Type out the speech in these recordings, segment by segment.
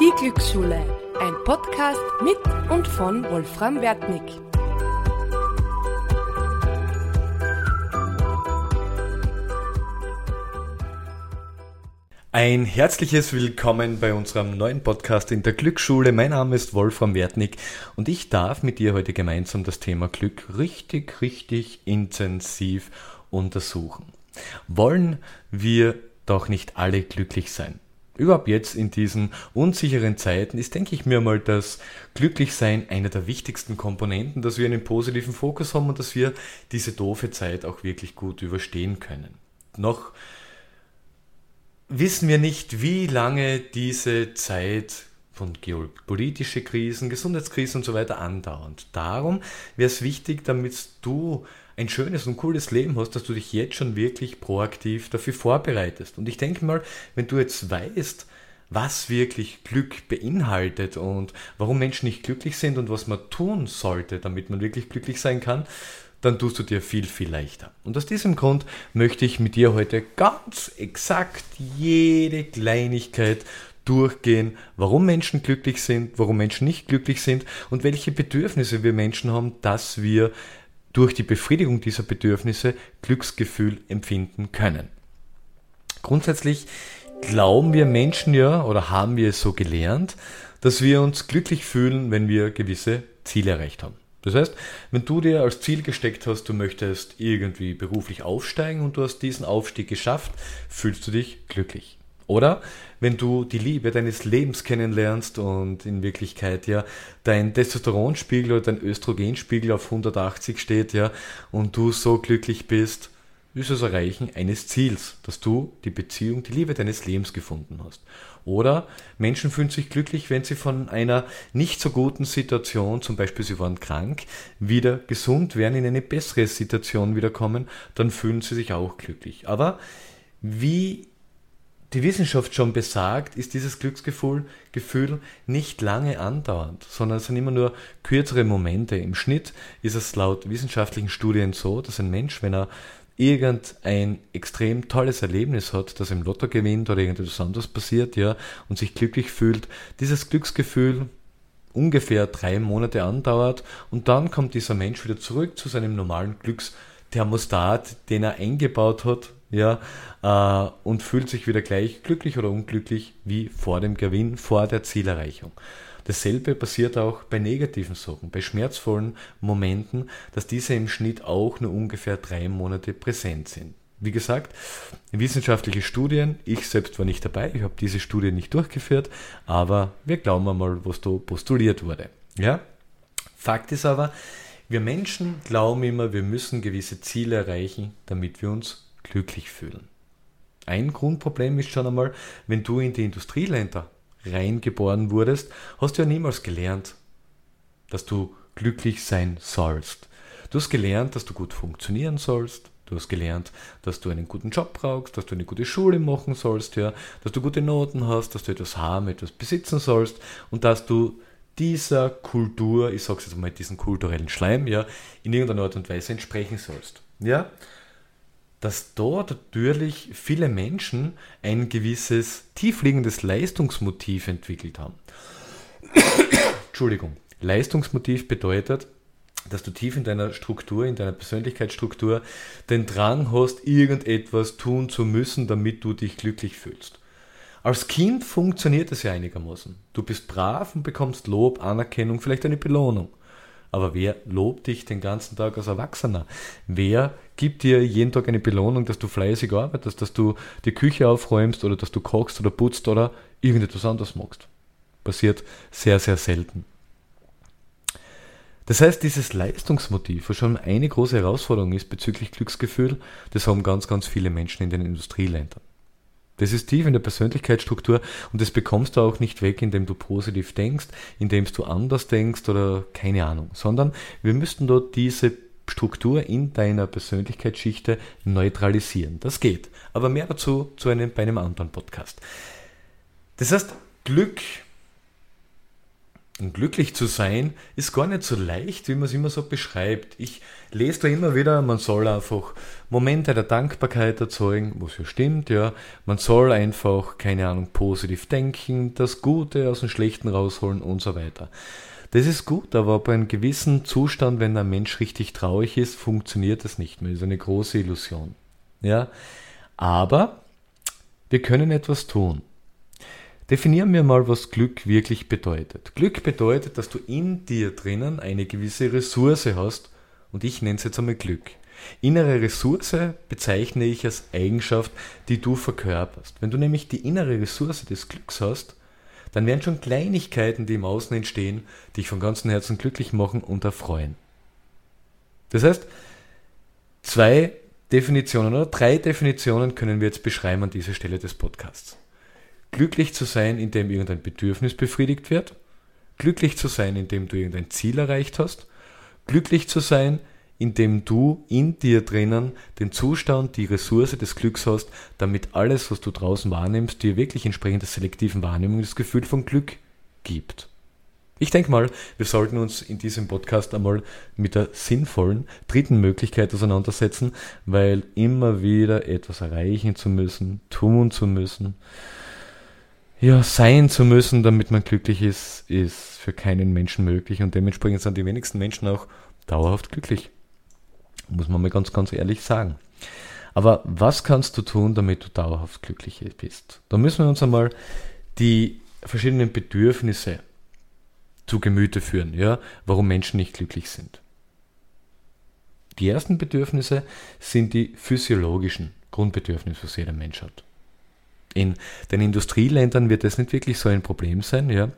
Die Glücksschule, ein Podcast mit und von Wolfram Wertnick. Ein herzliches Willkommen bei unserem neuen Podcast in der Glücksschule. Mein Name ist Wolfram Wertnick und ich darf mit dir heute gemeinsam das Thema Glück richtig, richtig intensiv untersuchen. Wollen wir doch nicht alle glücklich sein? Überhaupt jetzt in diesen unsicheren Zeiten ist, denke ich mir mal, dass Glücklichsein einer der wichtigsten Komponenten, dass wir einen positiven Fokus haben und dass wir diese doofe Zeit auch wirklich gut überstehen können. Noch wissen wir nicht, wie lange diese Zeit von geopolitische Krisen, Gesundheitskrisen und so weiter andauern. Darum wäre es wichtig, damit du ein schönes und cooles Leben hast, dass du dich jetzt schon wirklich proaktiv dafür vorbereitest. Und ich denke mal, wenn du jetzt weißt, was wirklich Glück beinhaltet und warum Menschen nicht glücklich sind und was man tun sollte, damit man wirklich glücklich sein kann, dann tust du dir viel, viel leichter. Und aus diesem Grund möchte ich mit dir heute ganz exakt jede Kleinigkeit durchgehen, warum Menschen glücklich sind, warum Menschen nicht glücklich sind und welche Bedürfnisse wir Menschen haben, dass wir durch die Befriedigung dieser Bedürfnisse Glücksgefühl empfinden können. Grundsätzlich glauben wir Menschen ja oder haben wir es so gelernt, dass wir uns glücklich fühlen, wenn wir gewisse Ziele erreicht haben. Das heißt, wenn du dir als Ziel gesteckt hast, du möchtest irgendwie beruflich aufsteigen und du hast diesen Aufstieg geschafft, fühlst du dich glücklich. Oder wenn du die Liebe deines Lebens kennenlernst und in Wirklichkeit ja dein Testosteronspiegel oder dein Östrogenspiegel auf 180 steht, ja, und du so glücklich bist, ist das Erreichen eines Ziels, dass du die Beziehung, die Liebe deines Lebens gefunden hast. Oder Menschen fühlen sich glücklich, wenn sie von einer nicht so guten Situation, zum Beispiel sie waren krank, wieder gesund werden, in eine bessere Situation wiederkommen, dann fühlen sie sich auch glücklich. Aber wie die Wissenschaft schon besagt, ist dieses Glücksgefühl Gefühl nicht lange andauernd, sondern es sind immer nur kürzere Momente. Im Schnitt ist es laut wissenschaftlichen Studien so, dass ein Mensch, wenn er irgendein extrem tolles Erlebnis hat, dass er im Lotto gewinnt oder irgendetwas anderes passiert, ja, und sich glücklich fühlt, dieses Glücksgefühl ungefähr drei Monate andauert und dann kommt dieser Mensch wieder zurück zu seinem normalen Glücksthermostat, den er eingebaut hat, ja, äh, und fühlt sich wieder gleich glücklich oder unglücklich wie vor dem Gewinn, vor der Zielerreichung. Dasselbe passiert auch bei negativen Sachen, bei schmerzvollen Momenten, dass diese im Schnitt auch nur ungefähr drei Monate präsent sind. Wie gesagt, wissenschaftliche Studien, ich selbst war nicht dabei, ich habe diese Studie nicht durchgeführt, aber wir glauben einmal, was da postuliert wurde. Ja? Fakt ist aber, wir Menschen glauben immer, wir müssen gewisse Ziele erreichen, damit wir uns glücklich fühlen. Ein Grundproblem ist schon einmal, wenn du in die Industrieländer reingeboren wurdest, hast du ja niemals gelernt, dass du glücklich sein sollst. Du hast gelernt, dass du gut funktionieren sollst. Du hast gelernt, dass du einen guten Job brauchst, dass du eine gute Schule machen sollst, ja, dass du gute Noten hast, dass du etwas haben, etwas besitzen sollst und dass du dieser Kultur, ich sag's jetzt mal, diesen kulturellen Schleim, ja, in irgendeiner Art und Weise entsprechen sollst. Ja? Dass dort natürlich viele Menschen ein gewisses tiefliegendes Leistungsmotiv entwickelt haben. Entschuldigung. Leistungsmotiv bedeutet, dass du tief in deiner Struktur, in deiner Persönlichkeitsstruktur den Drang hast, irgendetwas tun zu müssen, damit du dich glücklich fühlst. Als Kind funktioniert es ja einigermaßen. Du bist brav und bekommst Lob, Anerkennung, vielleicht eine Belohnung. Aber wer lobt dich den ganzen Tag als Erwachsener? Wer gibt dir jeden Tag eine Belohnung, dass du fleißig arbeitest, dass du die Küche aufräumst oder dass du kochst oder putzt oder irgendetwas anderes machst? Passiert sehr, sehr selten. Das heißt, dieses Leistungsmotiv, was schon eine große Herausforderung ist bezüglich Glücksgefühl, das haben ganz, ganz viele Menschen in den Industrieländern. Das ist tief in der Persönlichkeitsstruktur und das bekommst du auch nicht weg, indem du positiv denkst, indem du anders denkst oder keine Ahnung, sondern wir müssten dort diese Struktur in deiner Persönlichkeitsschichte neutralisieren. Das geht. Aber mehr dazu zu einem, bei einem anderen Podcast. Das heißt, Glück Und glücklich zu sein ist gar nicht so leicht, wie man es immer so beschreibt. Ich lese da immer wieder, man soll einfach Momente der Dankbarkeit erzeugen, was ja stimmt, ja. Man soll einfach, keine Ahnung, positiv denken, das Gute aus dem Schlechten rausholen und so weiter. Das ist gut, aber bei einem gewissen Zustand, wenn ein Mensch richtig traurig ist, funktioniert das nicht mehr. Das ist eine große Illusion. Ja. Aber wir können etwas tun. Definieren wir mal, was Glück wirklich bedeutet. Glück bedeutet, dass du in dir drinnen eine gewisse Ressource hast und ich nenne es jetzt einmal Glück. Innere Ressource bezeichne ich als Eigenschaft, die du verkörperst. Wenn du nämlich die innere Ressource des Glücks hast, dann werden schon Kleinigkeiten, die im Außen entstehen, dich von ganzem Herzen glücklich machen und erfreuen. Das heißt, zwei Definitionen oder drei Definitionen können wir jetzt beschreiben an dieser Stelle des Podcasts glücklich zu sein, indem irgendein Bedürfnis befriedigt wird, glücklich zu sein, indem du irgendein Ziel erreicht hast, glücklich zu sein, indem du in dir drinnen den Zustand, die Ressource des Glücks hast, damit alles, was du draußen wahrnimmst, dir wirklich entsprechend der selektiven Wahrnehmung das Gefühl von Glück gibt. Ich denke mal, wir sollten uns in diesem Podcast einmal mit der sinnvollen dritten Möglichkeit auseinandersetzen, weil immer wieder etwas erreichen zu müssen, tun zu müssen, ja, sein zu müssen, damit man glücklich ist, ist für keinen Menschen möglich und dementsprechend sind die wenigsten Menschen auch dauerhaft glücklich. Muss man mal ganz, ganz ehrlich sagen. Aber was kannst du tun, damit du dauerhaft glücklich bist? Da müssen wir uns einmal die verschiedenen Bedürfnisse zu Gemüte führen, ja, warum Menschen nicht glücklich sind. Die ersten Bedürfnisse sind die physiologischen Grundbedürfnisse, was jeder Mensch hat. In den Industrieländern wird das nicht wirklich so ein Problem sein, ja,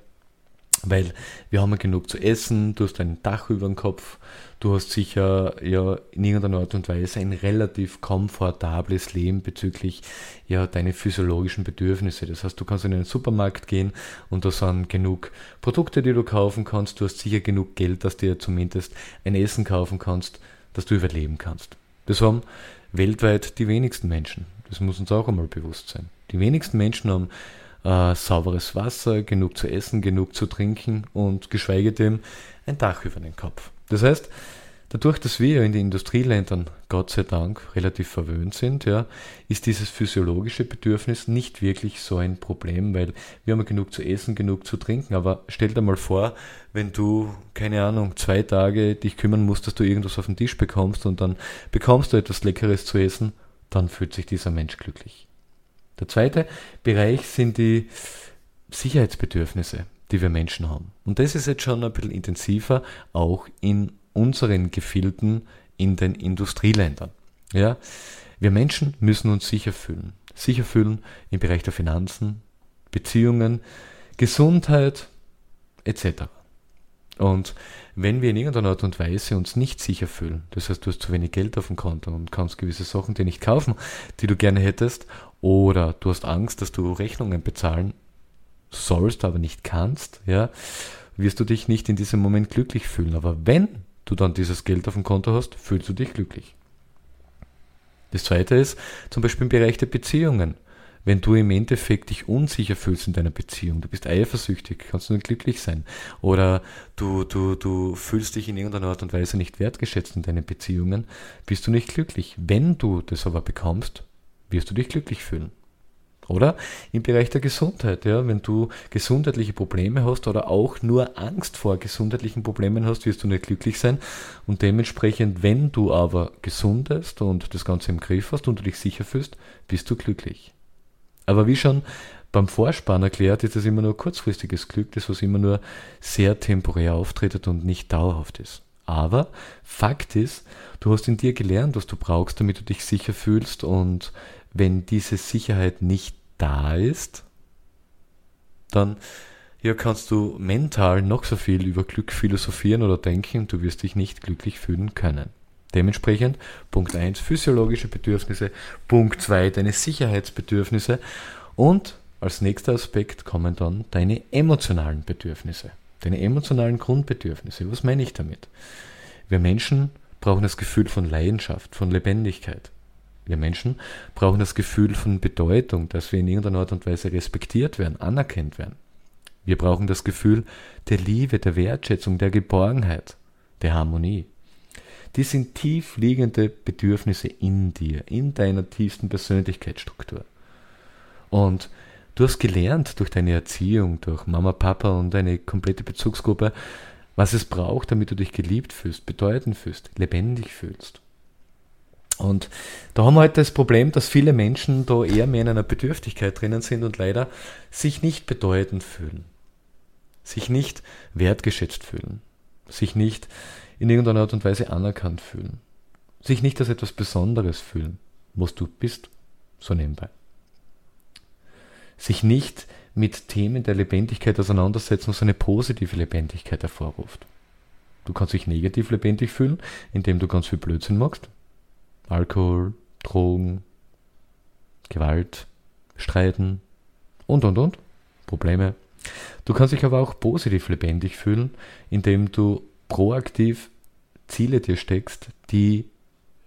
weil wir haben genug zu essen, du hast ein Dach über dem Kopf, du hast sicher ja in irgendeiner Art und Weise ein relativ komfortables Leben bezüglich ja deine physiologischen Bedürfnisse. Das heißt, du kannst in den Supermarkt gehen und da sind genug Produkte, die du kaufen kannst, du hast sicher genug Geld, dass du dir zumindest ein Essen kaufen kannst, dass du überleben kannst. Das haben weltweit die wenigsten Menschen. Das muss uns auch einmal bewusst sein. Die wenigsten Menschen haben äh, sauberes Wasser, genug zu essen, genug zu trinken und geschweige denn ein Dach über den Kopf. Das heißt, dadurch, dass wir in den Industrieländern Gott sei Dank relativ verwöhnt sind, ja, ist dieses physiologische Bedürfnis nicht wirklich so ein Problem, weil wir haben genug zu essen, genug zu trinken. Aber stell dir mal vor, wenn du, keine Ahnung, zwei Tage dich kümmern musst, dass du irgendwas auf den Tisch bekommst und dann bekommst du etwas Leckeres zu essen, dann fühlt sich dieser Mensch glücklich. Der zweite Bereich sind die Sicherheitsbedürfnisse, die wir Menschen haben. Und das ist jetzt schon ein bisschen intensiver, auch in unseren Gefilden in den Industrieländern. Ja, wir Menschen müssen uns sicher fühlen. Sicher fühlen im Bereich der Finanzen, Beziehungen, Gesundheit etc. Und wenn wir in irgendeiner Art und Weise uns nicht sicher fühlen, das heißt, du hast zu wenig Geld auf dem Konto und kannst gewisse Sachen dir nicht kaufen, die du gerne hättest, oder du hast Angst, dass du Rechnungen bezahlen sollst, aber nicht kannst, ja, wirst du dich nicht in diesem Moment glücklich fühlen. Aber wenn du dann dieses Geld auf dem Konto hast, fühlst du dich glücklich. Das zweite ist zum Beispiel im Bereich der Beziehungen wenn du im Endeffekt dich unsicher fühlst in deiner Beziehung, du bist eifersüchtig, kannst du nicht glücklich sein. Oder du, du, du fühlst dich in irgendeiner Art und Weise nicht wertgeschätzt in deinen Beziehungen, bist du nicht glücklich. Wenn du das aber bekommst, wirst du dich glücklich fühlen. Oder im Bereich der Gesundheit, ja, wenn du gesundheitliche Probleme hast oder auch nur Angst vor gesundheitlichen Problemen hast, wirst du nicht glücklich sein. Und dementsprechend, wenn du aber gesundest und das Ganze im Griff hast und du dich sicher fühlst, bist du glücklich. Aber wie schon beim Vorspann erklärt, ist das immer nur kurzfristiges Glück, das was immer nur sehr temporär auftritt und nicht dauerhaft ist. Aber Fakt ist, du hast in dir gelernt, was du brauchst, damit du dich sicher fühlst und wenn diese Sicherheit nicht da ist, dann ja, kannst du mental noch so viel über Glück philosophieren oder denken, du wirst dich nicht glücklich fühlen können. Dementsprechend Punkt 1 physiologische Bedürfnisse, Punkt 2 deine Sicherheitsbedürfnisse und als nächster Aspekt kommen dann deine emotionalen Bedürfnisse, deine emotionalen Grundbedürfnisse. Was meine ich damit? Wir Menschen brauchen das Gefühl von Leidenschaft, von Lebendigkeit. Wir Menschen brauchen das Gefühl von Bedeutung, dass wir in irgendeiner Art und Weise respektiert werden, anerkannt werden. Wir brauchen das Gefühl der Liebe, der Wertschätzung, der Geborgenheit, der Harmonie. Die sind tief liegende Bedürfnisse in dir, in deiner tiefsten Persönlichkeitsstruktur. Und du hast gelernt durch deine Erziehung, durch Mama, Papa und deine komplette Bezugsgruppe, was es braucht, damit du dich geliebt fühlst, bedeutend fühlst, lebendig fühlst. Und da haben wir halt das Problem, dass viele Menschen da eher mehr in einer Bedürftigkeit drinnen sind und leider sich nicht bedeutend fühlen, sich nicht wertgeschätzt fühlen, sich nicht in irgendeiner Art und Weise anerkannt fühlen, sich nicht als etwas Besonderes fühlen, was du bist, so nebenbei. Sich nicht mit Themen der Lebendigkeit auseinandersetzen, was eine positive Lebendigkeit hervorruft. Du kannst dich negativ lebendig fühlen, indem du ganz viel Blödsinn machst, Alkohol, Drogen, Gewalt, Streiten und, und, und. Probleme. Du kannst dich aber auch positiv lebendig fühlen, indem du proaktiv Ziele dir steckst, die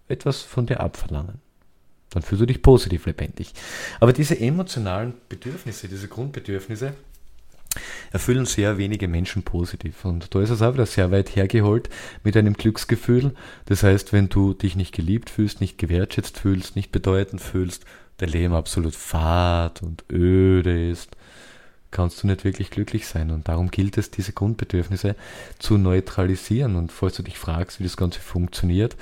etwas von dir abverlangen. Dann fühlst du dich positiv lebendig. Aber diese emotionalen Bedürfnisse, diese Grundbedürfnisse, erfüllen sehr wenige Menschen positiv. Und da ist es auch wieder sehr weit hergeholt mit einem Glücksgefühl. Das heißt, wenn du dich nicht geliebt fühlst, nicht gewertschätzt fühlst, nicht bedeutend fühlst, dein Leben absolut fad und öde ist, kannst du nicht wirklich glücklich sein. Und darum gilt es, diese Grundbedürfnisse zu neutralisieren. Und falls du dich fragst, wie das Ganze funktioniert,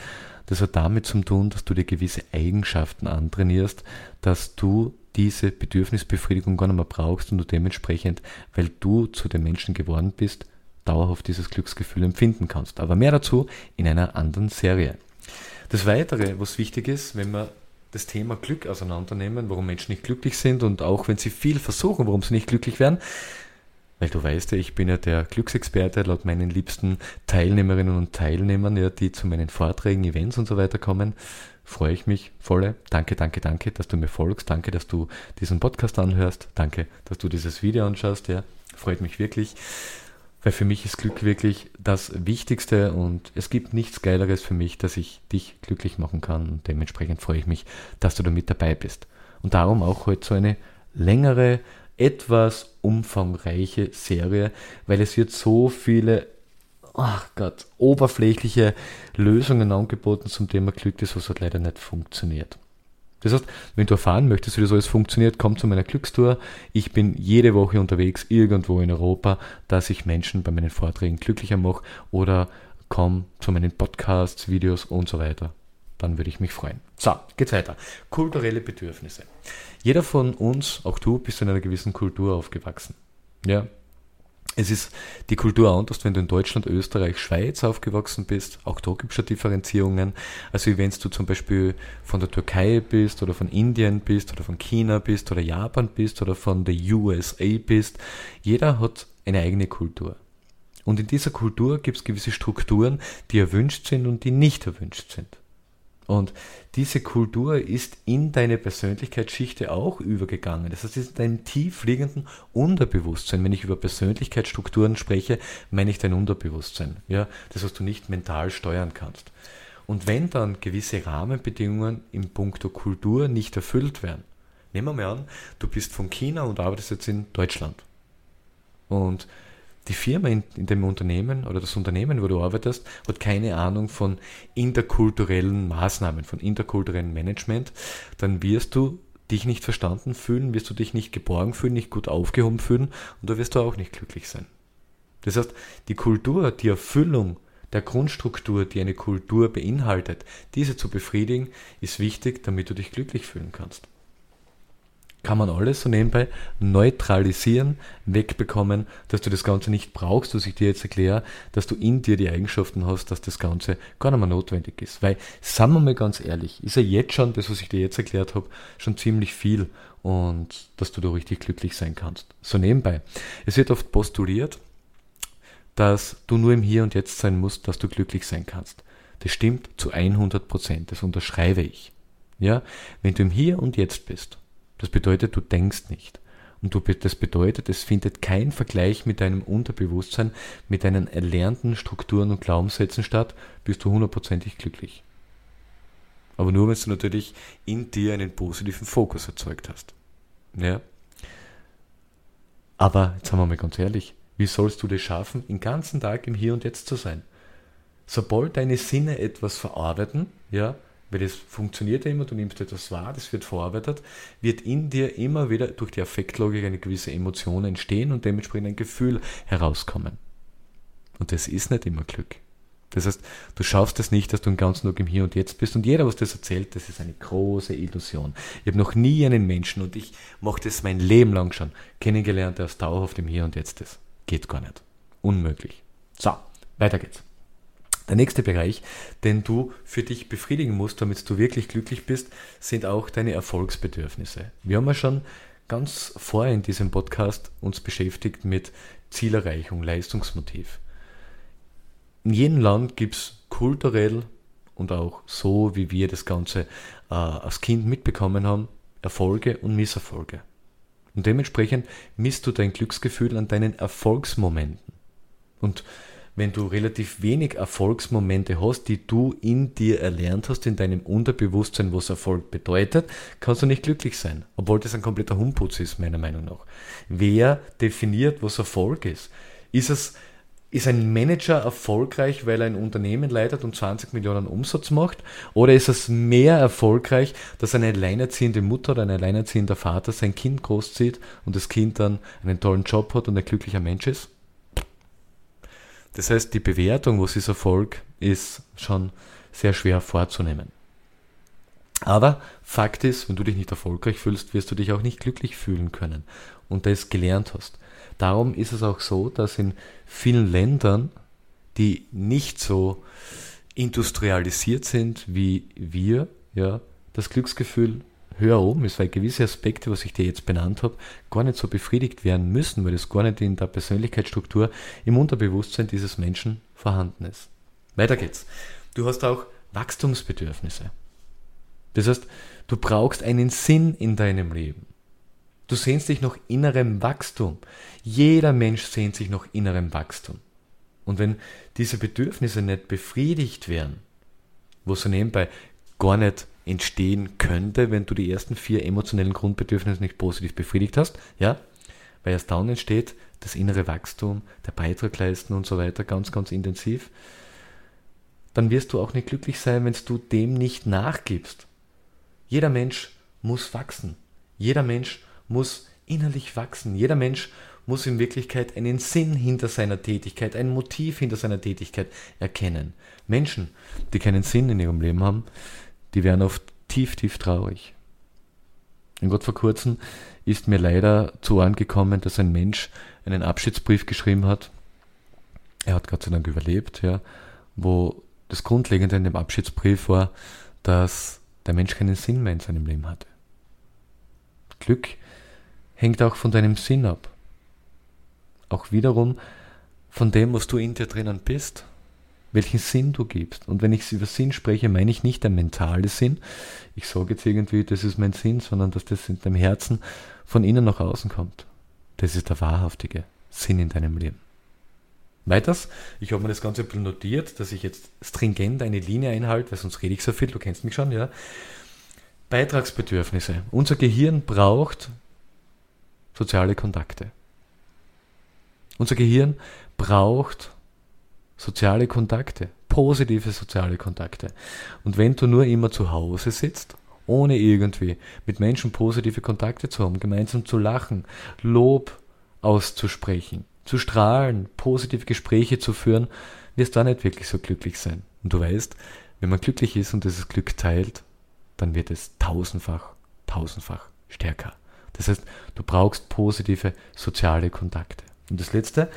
das hat damit zu tun, dass du dir gewisse Eigenschaften antrainierst, dass du diese Bedürfnisbefriedigung gar nicht mehr brauchst und du dementsprechend, weil du zu den Menschen geworden bist, dauerhaft dieses Glücksgefühl empfinden kannst. Aber mehr dazu in einer anderen Serie. Das Weitere, was wichtig ist, wenn wir das Thema Glück auseinandernehmen, warum Menschen nicht glücklich sind und auch wenn sie viel versuchen, warum sie nicht glücklich werden, weil du weißt ja, ich bin ja der Glücksexperte laut meinen liebsten Teilnehmerinnen und Teilnehmern, ja, die zu meinen Vorträgen, Events und so weiter kommen freue ich mich volle. Danke, danke, danke, dass du mir folgst. Danke, dass du diesen Podcast anhörst. Danke, dass du dieses Video anschaust. Ja, freut mich wirklich. Weil für mich ist Glück wirklich das Wichtigste und es gibt nichts Geileres für mich, dass ich dich glücklich machen kann. Und dementsprechend freue ich mich, dass du da mit dabei bist. Und darum auch heute so eine längere, etwas umfangreiche Serie, weil es wird so viele ach Gott, oberflächliche Lösungen angeboten zum Thema Glück, das was halt leider nicht funktioniert. Das heißt, wenn du erfahren möchtest, wie das alles funktioniert, komm zu meiner Glückstour. Ich bin jede Woche unterwegs, irgendwo in Europa, dass ich Menschen bei meinen Vorträgen glücklicher mache oder komm zu meinen Podcasts, Videos und so weiter. Dann würde ich mich freuen. So, geht's weiter. Kulturelle Bedürfnisse. Jeder von uns, auch du, bist in einer gewissen Kultur aufgewachsen. Ja, es ist die Kultur anders, wenn du in Deutschland, Österreich, Schweiz aufgewachsen bist. Auch da gibt es schon Differenzierungen. Also wenn du zum Beispiel von der Türkei bist oder von Indien bist oder von China bist oder Japan bist oder von der USA bist. Jeder hat eine eigene Kultur. Und in dieser Kultur gibt es gewisse Strukturen, die erwünscht sind und die nicht erwünscht sind. Und diese Kultur ist in deine Persönlichkeitsschichte auch übergegangen. Das heißt, es ist dein tief liegenden Unterbewusstsein. Wenn ich über Persönlichkeitsstrukturen spreche, meine ich dein Unterbewusstsein. Ja, das, was du nicht mental steuern kannst. Und wenn dann gewisse Rahmenbedingungen im Punkto Kultur nicht erfüllt werden, nehmen wir mal an, du bist von China und arbeitest jetzt in Deutschland. Und die Firma in, in, dem Unternehmen oder das Unternehmen, wo du arbeitest, hat keine Ahnung von interkulturellen Maßnahmen, von interkulturellem Management, dann wirst du dich nicht verstanden fühlen, wirst du dich nicht geborgen fühlen, nicht gut aufgehoben fühlen und da wirst du auch nicht glücklich sein. Das heißt, die Kultur, die Erfüllung der Grundstruktur, die eine Kultur beinhaltet, diese zu befriedigen, ist wichtig, damit du dich glücklich fühlen kannst kann man alles so nebenbei neutralisieren, wegbekommen, dass du das Ganze nicht brauchst, dass ich dir jetzt erkläre, dass du in dir die Eigenschaften hast, dass das Ganze gar nicht mehr notwendig ist. Weil, sagen wir mal ganz ehrlich, ist ja jetzt schon, das was ich dir jetzt erklärt habe, schon ziemlich viel und dass du da richtig glücklich sein kannst. So nebenbei. Es wird oft postuliert, dass du nur im Hier und Jetzt sein musst, dass du glücklich sein kannst. Das stimmt zu 100 Prozent, das unterschreibe ich. Ja, wenn du im Hier und Jetzt bist das bedeutet, du denkst nicht. Und du, das bedeutet, es findet kein Vergleich mit deinem Unterbewusstsein, mit deinen erlernten Strukturen und Glaubenssätzen statt, bist du hundertprozentig glücklich. Aber nur, wenn du natürlich in dir einen positiven Fokus erzeugt hast. Ja? Aber jetzt haben wir mal ganz ehrlich, wie sollst du das schaffen, den ganzen Tag im Hier und Jetzt zu sein? Sobald deine Sinne etwas verarbeiten, ja, weil das funktioniert ja immer, du nimmst etwas wahr, das wird verarbeitet, wird in dir immer wieder durch die Affektlogik eine gewisse Emotion entstehen und dementsprechend ein Gefühl herauskommen. Und das ist nicht immer Glück. Das heißt, du schaffst es nicht, dass du den ganzen Tag im Hier und Jetzt bist und jeder, was das erzählt, das ist eine große Illusion. Ich habe noch nie einen Menschen und ich mache das mein Leben lang schon kennengelernt, der aus dauerhaft im Hier und Jetzt ist. Geht gar nicht. Unmöglich. So, weiter geht's. Der nächste Bereich, den du für dich befriedigen musst, damit du wirklich glücklich bist, sind auch deine Erfolgsbedürfnisse. Wir haben ja schon ganz vorher in diesem Podcast uns beschäftigt mit Zielerreichung, Leistungsmotiv. In jedem Land gibt es kulturell und auch so, wie wir das Ganze äh, als Kind mitbekommen haben, Erfolge und Misserfolge. Und dementsprechend misst du dein Glücksgefühl an deinen Erfolgsmomenten. Und wenn du relativ wenig Erfolgsmomente hast, die du in dir erlernt hast, in deinem Unterbewusstsein, was Erfolg bedeutet, kannst du nicht glücklich sein. Obwohl das ein kompletter Humputz ist, meiner Meinung nach. Wer definiert, was Erfolg ist? Ist es ist ein Manager erfolgreich, weil er ein Unternehmen leitet und 20 Millionen Umsatz macht? Oder ist es mehr erfolgreich, dass eine alleinerziehende Mutter oder ein alleinerziehender Vater sein Kind großzieht und das Kind dann einen tollen Job hat und ein glücklicher Mensch ist? Das heißt, die Bewertung, was ist Erfolg, ist schon sehr schwer vorzunehmen. Aber Fakt ist, wenn du dich nicht erfolgreich fühlst, wirst du dich auch nicht glücklich fühlen können und das gelernt hast. Darum ist es auch so, dass in vielen Ländern, die nicht so industrialisiert sind wie wir, ja, das Glücksgefühl höher oben ist, weil gewisse Aspekte, was ich dir jetzt benannt habe, gar nicht so befriedigt werden müssen, weil das gar nicht in der Persönlichkeitsstruktur im Unterbewusstsein dieses Menschen vorhanden ist. Weiter geht's. Du hast auch Wachstumsbedürfnisse. Das heißt, du brauchst einen Sinn in deinem Leben. Du sehnst dich nach innerem Wachstum. Jeder Mensch sehnt sich nach innerem Wachstum. Und wenn diese Bedürfnisse nicht befriedigt werden, wo so nebenbei gar nicht entstehen könnte, wenn du die ersten vier emotionellen Grundbedürfnisse nicht positiv befriedigt hast, ja, weil erst dann entsteht das innere Wachstum, der Beitrag leisten und so weiter ganz, ganz intensiv, dann wirst du auch nicht glücklich sein, wenn du dem nicht nachgibst. Jeder Mensch muss wachsen. Jeder Mensch muss innerlich wachsen. Jeder Mensch muss in Wirklichkeit einen Sinn hinter seiner Tätigkeit, ein Motiv hinter seiner Tätigkeit erkennen. Menschen, die keinen Sinn in ihrem Leben haben, die wären oft tief, tief traurig. Und Gott vor kurzem ist mir leider zu Ohren gekommen, dass ein Mensch einen Abschiedsbrief geschrieben hat. Er hat Gott sei Dank überlebt, ja, wo das Grundlegende in dem Abschiedsbrief war, dass der Mensch keinen Sinn mehr in seinem Leben hatte. Glück hängt auch von deinem Sinn ab. Auch wiederum von dem, was du in dir drinnen bist welchen Sinn du gibst. Und wenn ich über Sinn spreche, meine ich nicht der mentale Sinn. Ich sage jetzt irgendwie, das ist mein Sinn, sondern dass das in deinem Herzen von innen nach außen kommt. Das ist der wahrhaftige Sinn in deinem Leben. Weiters, ich habe mir das Ganze notiert, dass ich jetzt stringent eine Linie einhalte, weil sonst rede ich so viel, du kennst mich schon, ja. Beitragsbedürfnisse. Unser Gehirn braucht soziale Kontakte. Unser Gehirn braucht soziale Kontakte, positive soziale Kontakte. Und wenn du nur immer zu Hause sitzt, ohne irgendwie mit Menschen positive Kontakte zu haben, gemeinsam zu lachen, Lob auszusprechen, zu strahlen, positive Gespräche zu führen, wirst du da nicht wirklich so glücklich sein. Und du weißt, wenn man glücklich ist und dieses Glück teilt, dann wird es tausendfach, tausendfach stärker. Das heißt, du brauchst positive soziale Kontakte. Und das letzte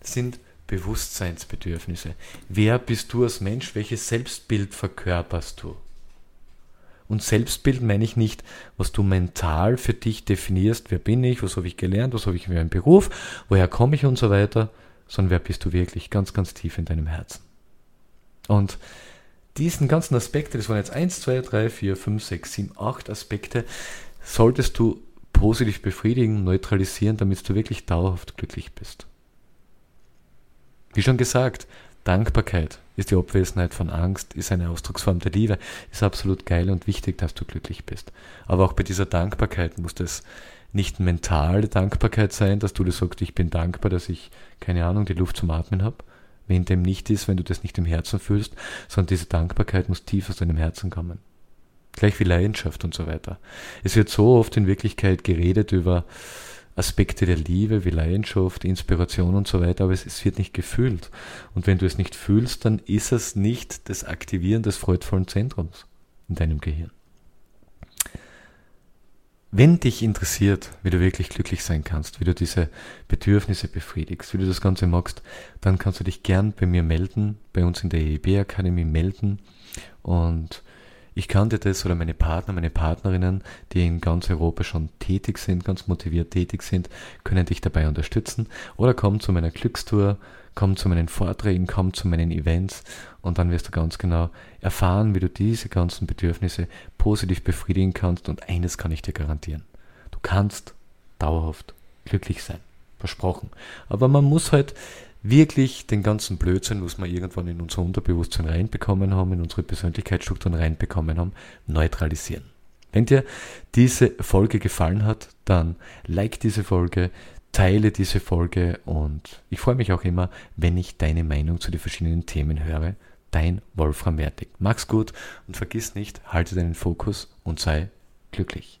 sind Bewusstseinsbedürfnisse. Wer bist du als Mensch? Welches Selbstbild verkörperst du? Und Selbstbild meine ich nicht, was du mental für dich definierst, wer bin ich, was habe ich gelernt, was habe ich für einen Beruf, woher komme ich und so weiter, sondern wer bist du wirklich ganz, ganz tief in deinem Herzen. Und diesen ganzen Aspekte, das waren jetzt 1, 2, 3, 4, 5, 6, 7, 8 Aspekte, solltest du positiv befriedigen, neutralisieren, damit du wirklich dauerhaft glücklich bist. Wie schon gesagt, Dankbarkeit ist die Abwesenheit von Angst, ist eine Ausdrucksform der Liebe, ist absolut geil und wichtig, dass du glücklich bist. Aber auch bei dieser Dankbarkeit muss es nicht mentale Dankbarkeit sein, dass du dir sagst, ich bin dankbar, dass ich, keine Ahnung, die Luft zum Atmen habe. Wenn dem nicht ist, wenn du das nicht im Herzen fühlst, sondern diese Dankbarkeit muss tief aus deinem Herzen kommen. Gleich wie Leidenschaft und so weiter. Es wird so oft in Wirklichkeit geredet über Aspekte der Liebe wie Leidenschaft, Inspiration und so weiter, aber es, es, wird nicht gefühlt. Und wenn du es nicht fühlst, dann ist es nicht das Aktivieren des freudvollen Zentrums in deinem Gehirn. Wenn dich interessiert, wie du wirklich glücklich sein kannst, wie du diese Bedürfnisse befriedigst, wie du das Ganze magst, dann kannst du dich gern bei mir melden, bei uns in der EEB Akademie melden und ich kannte das oder meine Partner, meine Partnerinnen, die in ganz Europa schon tätig sind, ganz motiviert tätig sind, können dich dabei unterstützen oder komm zu meiner Glückstour, komm zu meinen Vorträgen, komm zu meinen Events und dann wirst du ganz genau erfahren, wie du diese ganzen Bedürfnisse positiv befriedigen kannst und eines kann ich dir garantieren. Du kannst dauerhaft glücklich sein. Versprochen. Aber man muss halt wirklich den ganzen Blödsinn, was wir irgendwann in unser Unterbewusstsein reinbekommen haben, in unsere Persönlichkeitsstrukturen reinbekommen haben, neutralisieren. Wenn dir diese Folge gefallen hat, dann like diese Folge, teile diese Folge und ich freue mich auch immer, wenn ich deine Meinung zu den verschiedenen Themen höre. Dein Wolfram Wertig. Mach's gut und vergiss nicht, halte deinen Fokus und sei glücklich.